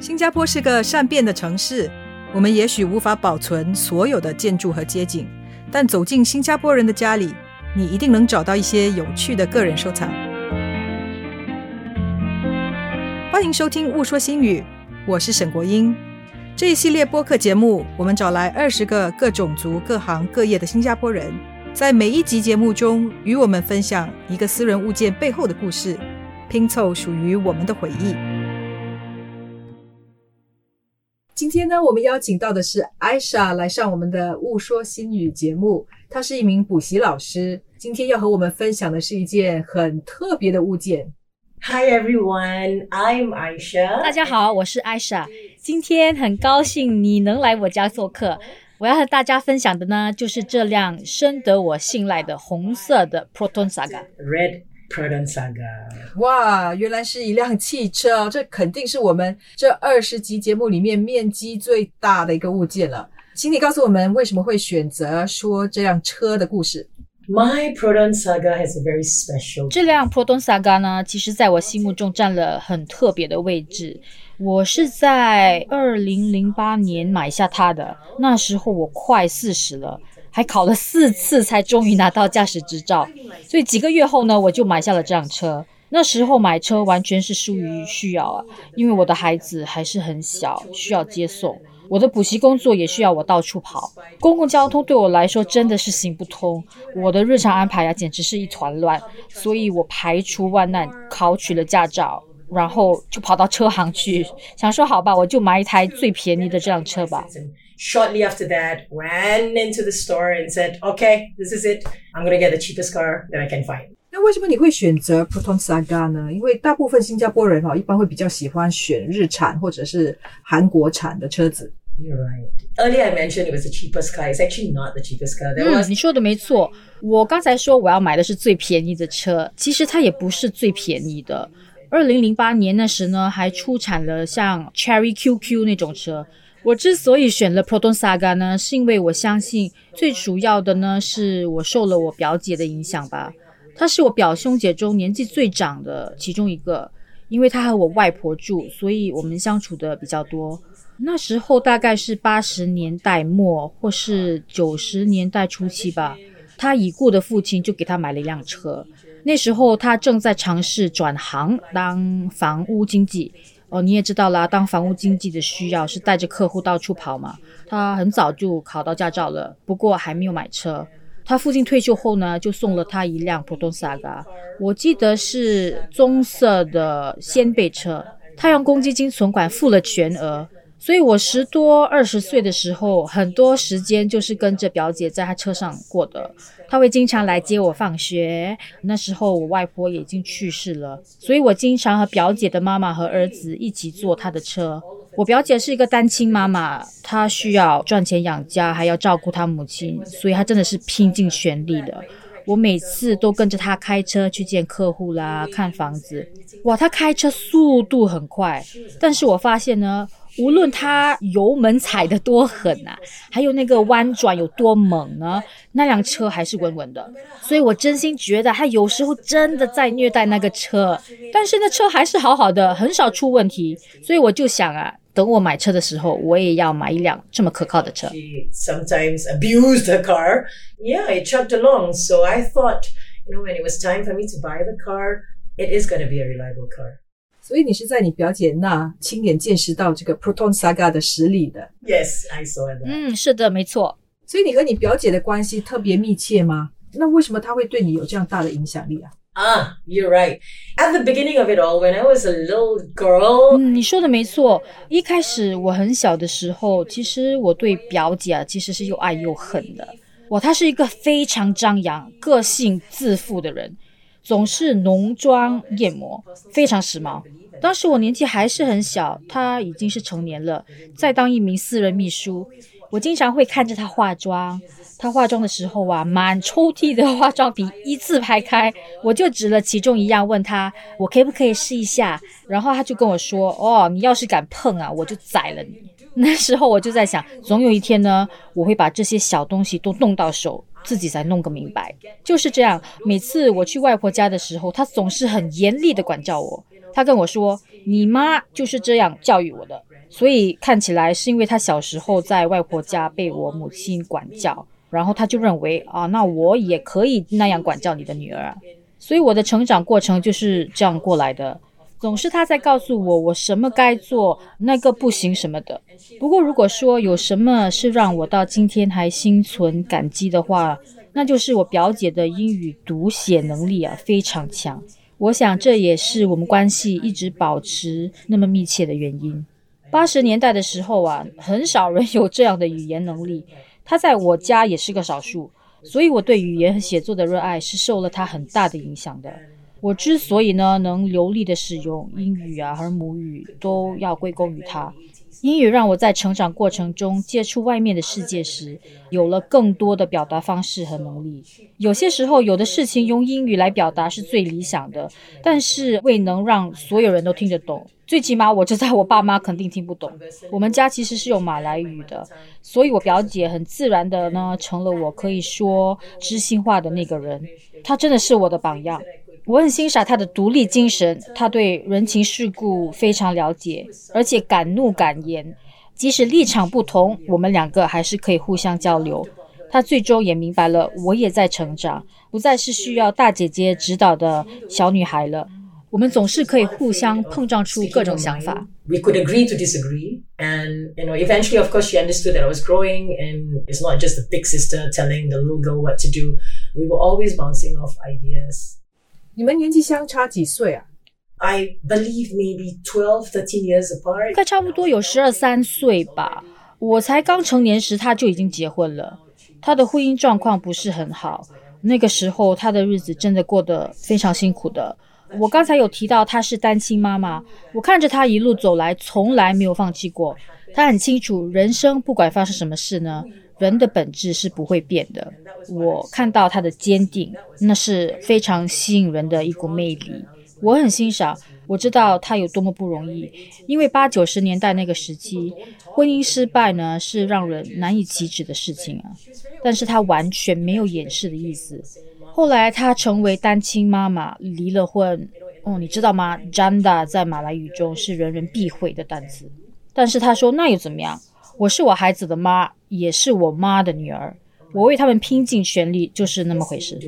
新加坡是个善变的城市，我们也许无法保存所有的建筑和街景，但走进新加坡人的家里，你一定能找到一些有趣的个人收藏。欢迎收听《误说新语》，我是沈国英。这一系列播客节目，我们找来二十个各种族、各行各业的新加坡人，在每一集节目中与我们分享一个私人物件背后的故事，拼凑属于我们的回忆。今天呢，我们邀请到的是艾莎来上我们的《误说新语》节目。她是一名补习老师，今天要和我们分享的是一件很特别的物件。Hi everyone, I'm Aisha. 大家好，我是艾莎。今天很高兴你能来我家做客。我要和大家分享的呢，就是这辆深得我信赖的红色的 Proton Saga。Red Proton Saga. 哇，原来是一辆汽车哦！这肯定是我们这二十集节目里面面积最大的一个物件了。请你告诉我们，为什么会选择说这辆车的故事？My Proton Saga has a very special. 这辆 Proton Saga 呢，其实在我心目中占了很特别的位置。我是在二零零八年买下它的，那时候我快四十了，还考了四次才终于拿到驾驶执照。所以几个月后呢，我就买下了这辆车。那时候买车完全是出于需要啊，因为我的孩子还是很小，需要接送。我的补习工作也需要我到处跑，公共交通对我来说真的是行不通。我的日常安排啊，简直是一团乱，所以我排除万难考取了驾照，然后就跑到车行去，想说好吧，我就买一台最便宜的这辆车吧。And shortly after that, ran into the store and said, "Okay, this is it. I'm gonna get the cheapest car that I can find." 那为什么你会选择 Proton Saga 呢？因为大部分新加坡人哈，一般会比较喜欢选日产或者是韩国产的车子。 You're right. Earlier, I mentioned it was the cheapest car. It's actually not the cheapest car. There 嗯， was 你说的没错。我刚才说我要买的是最便宜的车，其实它也不是最便宜的。二零零八年那时呢，还出产了像 Cherry QQ 那种车。 我之所以选了 Proton Saga 呢，是因为我相信最主要的呢，是我受了我表姐的影响吧。她是我表兄姐中年纪最长的其中一个，因为她和我外婆住，所以我们相处的比较多。那时候大概是八十年代末或是九十年代初期吧。她已故的父亲就给她买了一辆车。那时候他正在尝试转行当房屋经纪。哦，你也知道啦，当房屋经纪的需要是带着客户到处跑嘛。他很早就考到驾照了，不过还没有买车。他父亲退休后呢，就送了他一辆 Proton Saga，我记得是棕色的掀背车。他用公积金存款付了全额，所以我十多二十岁的时候，很多时间就是跟着表姐在她车上过的。他会经常来接我放学。那时候我外婆已经去世了，所以我经常和表姐的妈妈和儿子一起坐他的车。我表姐是一个单亲妈妈，她需要赚钱养家，还要照顾她母亲，所以她真的是拼尽全力的。我每次都跟着她开车去见客户啦，看房子。哇，她开车速度很快，但是我发现呢，无论她油门踩得多狠啊，还有那个弯转有多猛呢，那辆车还是稳稳的。所以我真心觉得他有时候真的在虐待那个车，但是那车还是好好的，很少出问题。所以我就想啊，等我买车的时候，我也要买一辆这么可靠的车。she sometimes abused her car. Yeah, it chugged along. So I thought, you know, when it was time for me to buy the car, it is going to be a reliable car. 所以你是在你表姐那亲眼见识到这个 Proton Saga 的实力的。Yes, I saw that. 嗯，是的，没错。所以你和你表姐的关系特别密切吗？那为什么她会对你有这样大的影响力啊？Ah, you're right. At the beginning of it all, when I was a little girl, 嗯，你说的没错。一开始我很小的时候，其实我对表姐啊，其实是又爱又恨的。哇，她是一个非常张扬、个性自负的人，总是浓妆艳抹，非常时髦。当时我年纪还是很小，她已经是成年了，在当一名私人秘书。我经常会看着她化妆，她化妆的时候啊，满抽屉的化妆品一字排开，我就指了其中一样，问她我可不可以试一下，然后她就跟我说：“哦，你要是敢碰啊，我就宰了你。” 那时候我就在想，总有一天呢，我会把这些小东西都弄到手，自己才弄个明白。就是这样，每次我去外婆家的时候，她总是很严厉的管教我。她跟我说：“你妈就是这样教育我的。”所以看起来是因为她小时候在外婆家被我母亲管教，然后她就认为啊，那我也可以那样管教你的女儿。所以我的成长过程就是这样过来的。总是他在告诉我我什么该做，那个不行什么的。不过如果说有什么是让我到今天还心存感激的话，那就是我表姐的英语读写能力啊非常强。我想这也是我们关系一直保持那么密切的原因。八十年代的时候啊，很少人有这样的语言能力，他在我家也是个少数，所以我对语言和写作的热爱是受了他很大的影响的。我之所以呢能流利的使用英语啊和母语，都要归功于他。英语让我在成长过程中接触外面的世界时，有了更多的表达方式和能力。有些时候，有的事情用英语来表达是最理想的，但是未能让所有人都听得懂。最起码，我知道我爸妈肯定听不懂。我们家其实是有马来语的，所以我表姐很自然的呢，成了我可以说知心话的那个人。她真的是我的榜样。我很欣赏他的独立精神，他对人情世故非常了解，而且敢怒敢言。即使立场不同，我们两个还是可以互相交流。他最终也明白了，我也在成长，不再是需要大姐姐指导的小女孩了。我们总是可以互相碰撞出各种想法。We could agree to disagree, and you know, eventually, of course, she understood that I was growing, and it's not just the big sister telling the little girl what to do. We were always bouncing off ideas. 你们年纪相差几岁啊？I believe maybe twelve, thirteen years apart. 应该差不多有十二三岁吧。我才刚成年时，他就已经结婚了。他的婚姻状况不是很好，那个时候他的日子真的过得非常辛苦的。我刚才有提到他是单亲妈妈，我看着他一路走来，从来没有放弃过。他很清楚，人生不管发生什么事呢。人的本质是不会变的。我看到他的坚定，那是非常吸引人的一股魅力。我很欣赏。我知道他有多么不容易，因为八九十年代那个时期，婚姻失败呢是让人难以启齿的事情啊。但是他完全没有掩饰的意思。后来他成为单亲妈妈，离了婚。哦，你知道吗？Janda 在马来语中是人人必会的单词。但是他说那又怎么样？我是我孩子的妈，也是我妈的女儿，我为他们拼尽全力，就是那么回事。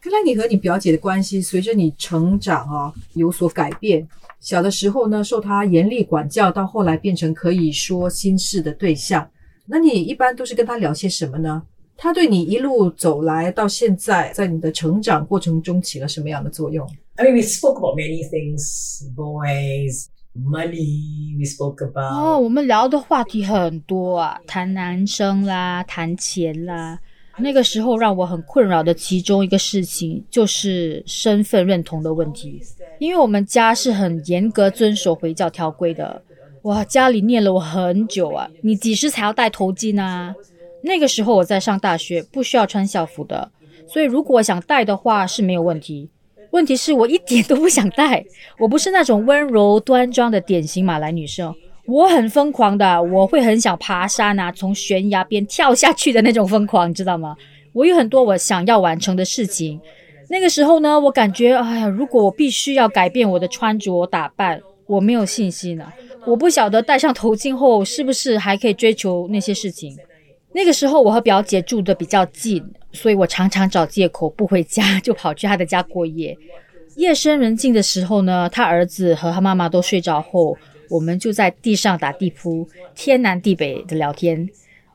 看来你和你表姐的关系随着你成长啊有所改变。小的时候呢，受她严厉管教，到后来变成可以说心事的对象。那你一般都是跟她聊些什么呢？她对你一路走来到现在，在你的成长过程中起了什么样的作用？I mean, we spoke about many things, boys. Money, we spoke about. 哦，我们聊的话题很多啊，谈男生啦，谈钱啦。那个时候让我很困扰的其中一个事情就是身份认同的问题，因为我们家是很严格遵守回教条规的。哇，家里念了我很久啊，你几时才要戴头巾啊？那个时候我在上大学，不需要穿校服的，所以如果想戴的话是没有问题。问题是我一点都不想戴，我不是那种温柔端庄的典型马来女生，我很疯狂的，我会很想爬山啊，从悬崖边跳下去的那种疯狂，你知道吗？我有很多我想要完成的事情。那个时候呢，我感觉，哎呀，如果我必须要改变我的穿着打扮，我没有信心了。我不晓得戴上头巾后是不是还可以追求那些事情。那个时候我和表姐住的比较近。所以我常常找借口不回家，就跑去她的家过夜。夜深人静的时候呢，她儿子和他妈妈都睡着后，我们就在地上打地铺，天南地北的聊天。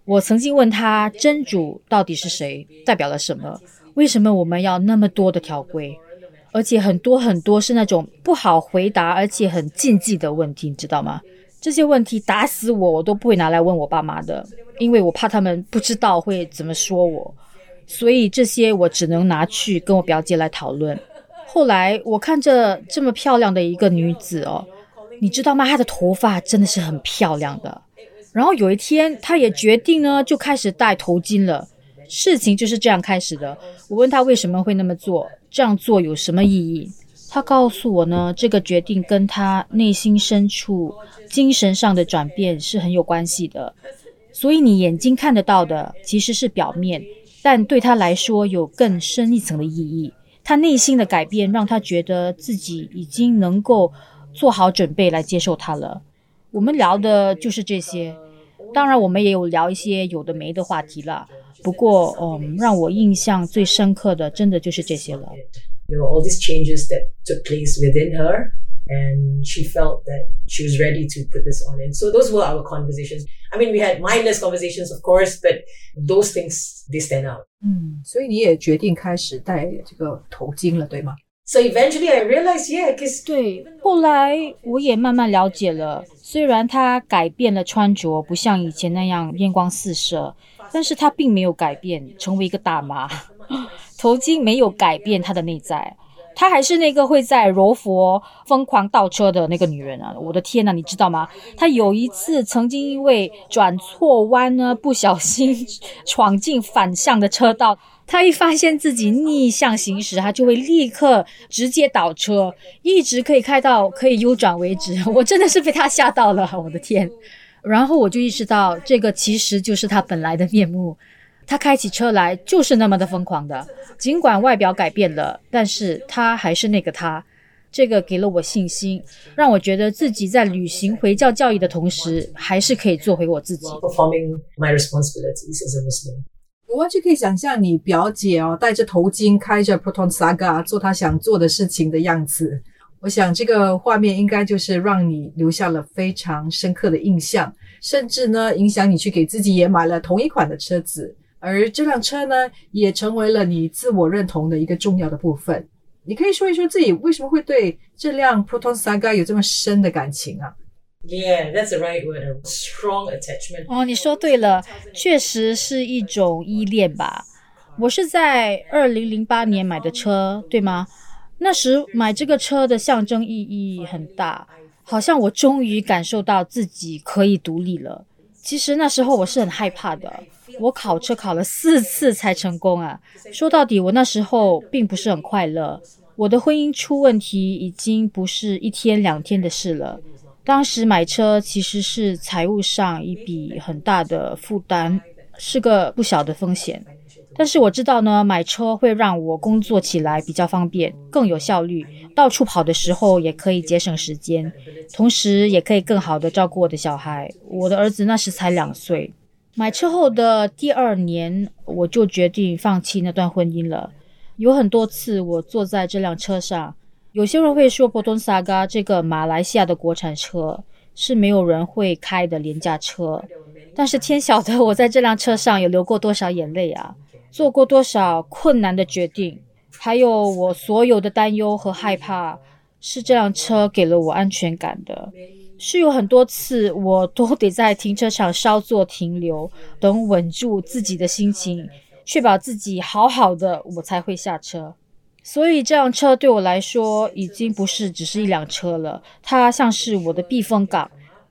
我曾经问他，真主到底是谁，代表了什么？为什么我们要那么多的条规？而且很多很多是那种不好回答，而且很禁忌的问题，你知道吗？这些问题打死我，我都不会拿来问我爸妈的，因为我怕他们不知道会怎么说我。所以这些我只能拿去跟我表姐来讨论。后来我看着这么漂亮的一个女子哦，你知道吗？她的头发真的是很漂亮的。然后有一天，她也决定呢，就开始戴头巾了。事情就是这样开始的。我问她为什么会那么做，这样做有什么意义？她告诉我呢，这个决定跟她内心深处精神上的转变是很有关系的。所以你眼睛看得到的其实是表面。但对他来说有更深一层的意义，他内心的改变让他觉得自己已经能够做好准备来接受他了。我们聊的就是这些，当然我们也有聊一些有的没的话题了。不过，嗯，让我印象最深刻的，真的就是这些了。There were all these changes that took place within her, and she felt that she was ready to put this on. And so those were our conversations. I mean, we had mindless conversations, of course, but those things they stand out. 嗯，所以你也决定开始戴这个头巾了，对吗？ So eventually, I realized, yeah, because 对，后来我也慢慢了解了，虽然他改变了穿着，不像以前那样艳光四射，但是他并没有改变，成为一个大妈。头巾没有改变她的内在， 她还是那个会在柔佛疯狂倒车的那个女人啊！我的天呐，你知道吗？她有一次曾经因为转错弯呢，不小心闯进反向的车道。她一发现自己逆向行驶，她就会立刻直接倒车，一直可以开到可以 U 转为止。我真的是被她吓到了，我的天！然后我就意识到，这个其实就是她本来的面目。他开起车来就是那么的疯狂的，尽管外表改变了，但是他还是那个他。这个给了我信心，让我觉得自己在履行回教教义的同时，还是可以做回我自己。我完全可以想象你表姐哦，戴着头巾，开着 Proton Saga 做她想做的事情的样子。我想这个画面应该就是让你留下了非常深刻的印象，甚至呢影响你去给自己也买了同一款的车子。而这辆车呢，也成为了你自我认同的一个重要的部分。你可以说一说自己为什么会对这辆 Proton Saga 有这么深的感情啊？Yeah, that's the right word. Strong attachment. 哦，你说对了，确实是一种依恋吧。我是在二零零八年买的车，对吗？那时买这个车的象征意义很大，好像我终于感受到自己可以独立了。其实那时候我是很害怕的，我考车考了四次才成功啊。说到底，我那时候并不是很快乐。我的婚姻出问题已经不是一天两天的事了。当时买车其实是财务上一笔很大的负担，是个不小的风险。但是我知道呢，买车会让我工作起来比较方便，更有效率，到处跑的时候也可以节省时间，同时也可以更好的照顾我的小孩。我的儿子那时才两岁。买车后的第二年，我就决定放弃那段婚姻了。有很多次我坐在这辆车上。有些人会说，波顿萨嘎这个马来西亚的国产车是没有人会开的廉价车，但是天晓得我在这辆车上有流过多少眼泪啊，做过多少困难的决定，还有我所有的担忧和害怕，是这辆车给了我安全感的。是有很多次我都得在停车场稍作停留，等稳住自己的心情，确保自己好好的，我才会下车。所以这辆车对我来说已经不是只是一辆车了，它像是我的避风港，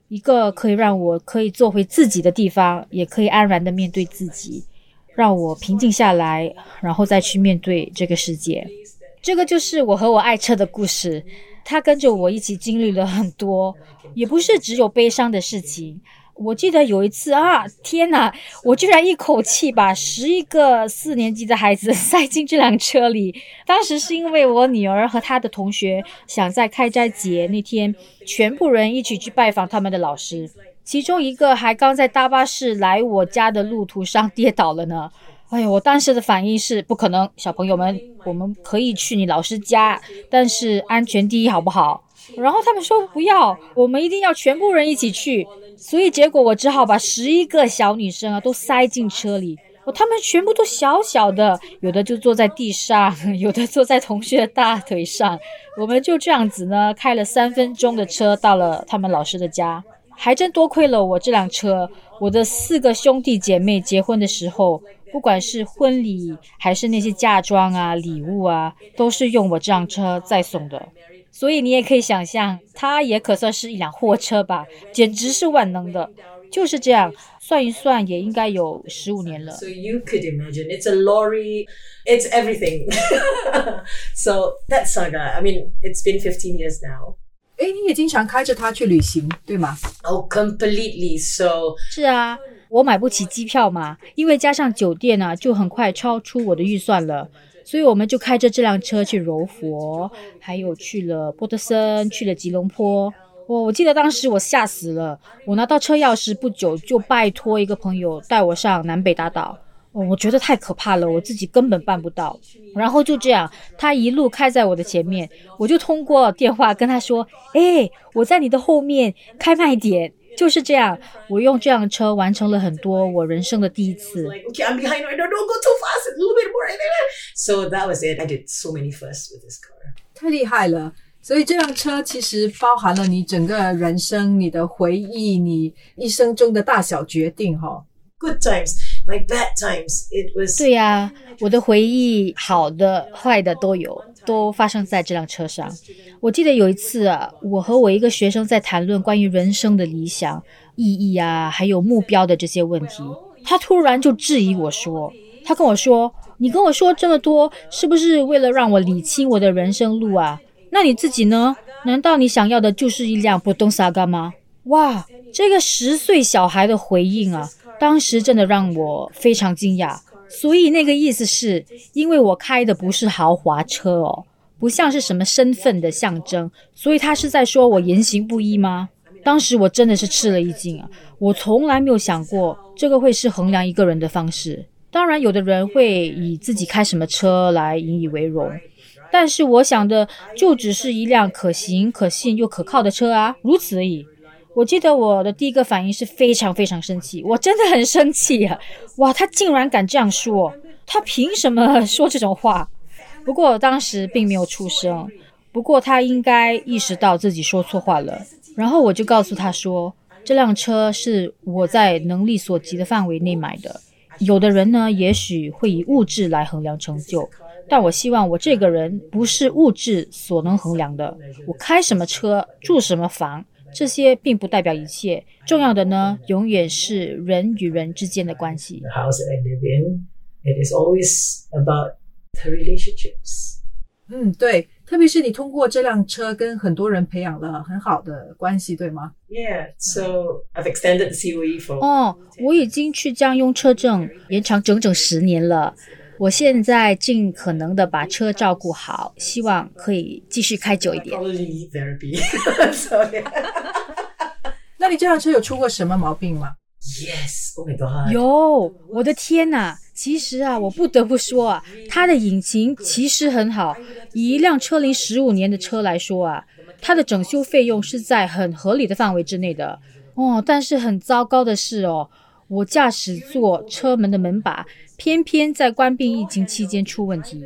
一个可以让我可以做回自己的地方，也可以安然的面对自己，让我平静下来，然后再去面对这个世界。这个就是我和我爱车的故事，他跟着我一起经历了很多，也不是只有悲伤的事情。我记得有一次啊，天哪！我居然一口气把十一个四年级的孩子塞进这辆车里。当时是因为我女儿和她的同学想在开斋节那天，全部人一起去拜访他们的老师，其中一个还刚在大巴士来我家的路途上跌倒了呢。哎呀，我当时的反应是不可能，小朋友们，我们可以去你老师家，但是安全第一，好不好？然后他们说不要，我们一定要全部人一起去。所以结果我只好把十一个小女生啊都塞进车里，哦，她们全部都小小的，有的就坐在地上，有的坐在同学大腿上。我们就这样子呢，开了三分钟的车到了他们老师的家。还真多亏了我这辆车，我的四个兄弟姐妹结婚的时候，不管是婚礼还是那些嫁妆啊、礼物啊，都是用我这辆车在送的。所以你也可以想象，它也可算是一辆货车吧，简直是万能的。就是这样，算一算也应该有十五年了。So you could imagine it's a lorry, it's everything. so that saga, I mean, it's been fifteen years now. 诶，你也经常开着它去旅行，对吗？Oh, completely. So 是啊，我买不起机票嘛，因为加上酒店啊，就很快超出我的预算了。所以我们就开着这辆车去柔佛，还有去了波特森，去了吉隆坡。我我记得当时我吓死了，我拿到车钥匙不久就拜托一个朋友带我上南北大道。哦，我觉得太可怕了，我自己根本办不到。然后就这样，他一路开在我的前面，我就通过电话跟他说：“哎，我在你的后面，开慢一点。”就是这样，我用这辆车完成了很多我人生的第一次。Okay, I'm behind right now. Don't go too fast. A little bit more. So that was it. I did so many firsts with this car. 太厉害了！所以这辆车其实包含了你整个人生、你的回忆、你一生中的大小决定，哈。Good times, my bad times. It was 对呀、我的回忆好的、坏的都有，都发生在这辆车上。我记得有一次啊，我和我一个学生在谈论关于人生的理想、意义啊，还有目标的这些问题，他突然就质疑我说：“他跟我说，你跟我说这么多，是不是为了让我理清我的人生路啊？那你自己呢？难道你想要的就是一辆波东萨嘎吗？”哇，这个十岁小孩的回应啊，当时真的让我非常惊讶。所以那个意思是，因为我开的不是豪华车哦，不像是什么身份的象征，所以他是在说我言行不一吗？当时我真的是吃了一惊啊！我从来没有想过这个会是衡量一个人的方式。当然，有的人会以自己开什么车来引以为荣，但是我想的就只是一辆可行、可信又可靠的车啊，如此而已。我记得我的第一个反应是非常非常生气，我真的很生气啊！哇，他竟然敢这样说，他凭什么 说这种话？不过当时并没有出声，不过他应该意识到自己说错话了。然后我就告诉他说，这辆车是我在能力所及的范围内买的。有的人呢，也许会以物质来衡量成就，但我希望我这个人不是物质所能衡量的。我开什么车，住什么房。这些并不代表一切，重要的呢，永远是人与人之间的关系。the house that I live in. It is always about the relationships. 嗯，对，特别是你通过这辆车跟很多人培养了很好的关系，对吗？Yeah. So I've extended the COE for 哦，我已经去将用车证延长整整十年了。我现在尽可能的把车照顾好，希望可以继续开久一点。那 你这辆车有出过什么毛病吗？Yes. Oh my god. 有，我的天呐！其实啊，我不得不说啊，它的引擎其实很好。以一辆车龄十五年的车来说啊，它的整修费用是在很合理的范围之内的。哦，但是很糟糕的是哦，我驾驶座车门的门把偏偏在关闭疫情期间出问题。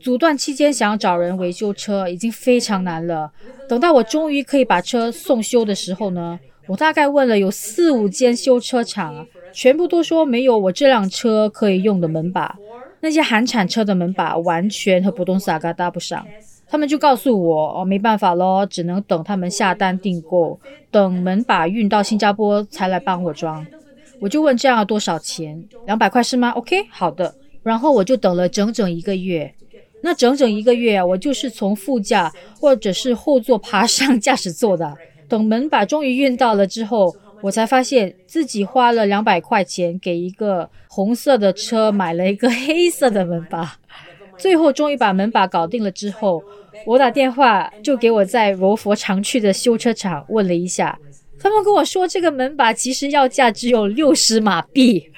阻断期间想要找人维修车已经非常难了。等到我终于可以把车送修的时候呢，我大概问了有四五间修车厂，全部都说没有我这辆车可以用的门把。那些韩产车的门把完全和普通萨嘎搭不上。他们就告诉我，哦，没办法咯，只能等他们下单订购，等门把运到新加坡才来帮我装。我就问这样要多少钱？两百块是吗？OK，好的。然后我就等了整整一个月。那整整一个月啊，我就是从副驾或者是后座爬上驾驶座的。等门把终于运到了之后，我才发现自己花了两百块钱给一个红色的车买了一个黑色的门把。最后终于把门把搞定了之后，我打电话就给我在柔佛常去的修车厂问了一下，他们跟我说这个门把其实要价只有六十马币。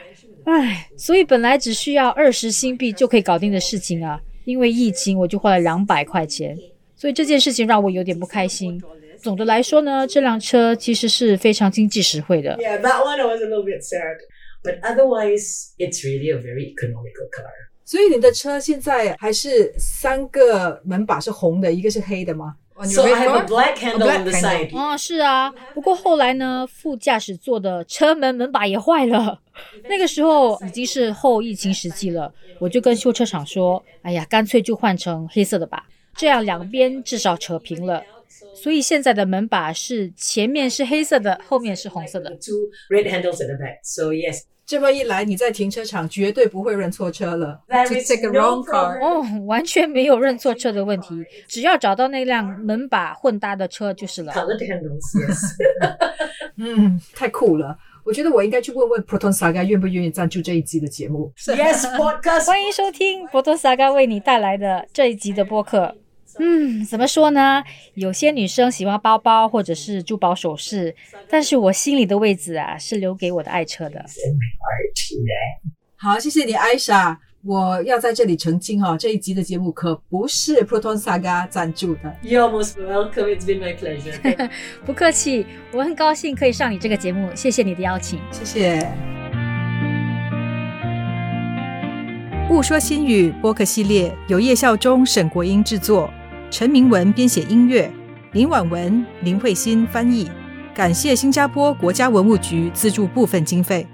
唉，所以本来只需要二十新币就可以搞定的事情啊，因为疫情我就花了两百块钱，所以这件事情让我有点不开心。总的来说呢，这辆车其实是非常经济实惠的。Yeah, that one was a little bit sad. But otherwise, it's really a very economical car. 所以你的车现在还是三个门把是红的，一个是黑的吗 On your So I have a black handle on the side. 哦，是啊，不过后来呢，副驾驶座的车门门把也坏了。那个时候已经是后疫情时期了，我就跟修车厂说：“哎呀，干脆就换成黑色的吧，这样两边至少扯平了。”所以现在的门把是前面是黑色的，后面是红色的。Two red handles at the back. So yes, 这么一来，你在停车场绝对不会认错车了。To is take a wrong car. 哦，完全没有认错车的问题，只要找到那辆门把混搭的车就是了。嗯，太酷了！我觉得我应该去问问 Proton Saga 愿不愿意赞助这一集的节目。Yes, podcast. 欢迎收听博多萨嘎为你带来的这一集的播客。嗯，怎么说呢？有些女生喜欢包包或者是珠宝首饰，但是我心里的位置啊，是留给我的爱车的。好，谢谢你，艾莎。我要在这里澄清哦，这一集的节目可不是 Proton Saga 赞助的。You're most welcome. It's been my pleasure. 不客气，我很高兴可以上你这个节目，谢谢你的邀请。谢谢。勿说新语播客系列由叶孝忠、沈国英制作，陈明文编写音乐，林婉文、林慧欣翻译。感谢新加坡国家文物局资助部分经费。